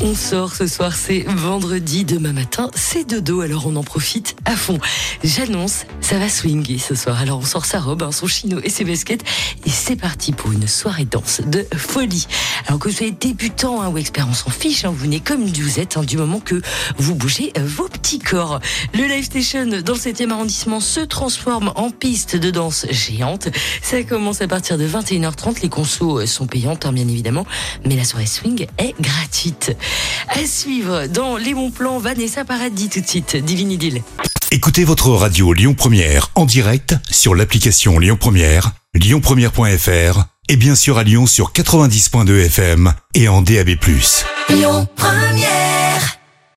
On sort ce soir, c'est vendredi, demain matin, c'est dodo, alors on en profite à fond. J'annonce, ça va swinguer ce soir. Alors on sort sa robe, hein, son chino et ses baskets, et c'est parti pour une soirée danse de folie. Alors que vous soyez débutant hein, ou expert, on s'en fiche, hein, vous venez comme vous êtes, du moment que vous bougez euh, vos petits corps. Le Live Station dans le 7e arrondissement se transforme en piste de danse géante. Ça commence à partir de 21h30, les consos euh, sont payantes, bien évidemment, mais la soirée swing est gratuite. À suivre dans les bons plans, Vanessa Paradis tout de suite, Divini Deal. Écoutez votre radio Lyon Première en direct sur l'application Lyon Première, lyonpremière.fr et bien sûr à Lyon sur 90.2 FM et en DAB+. Lyon Première.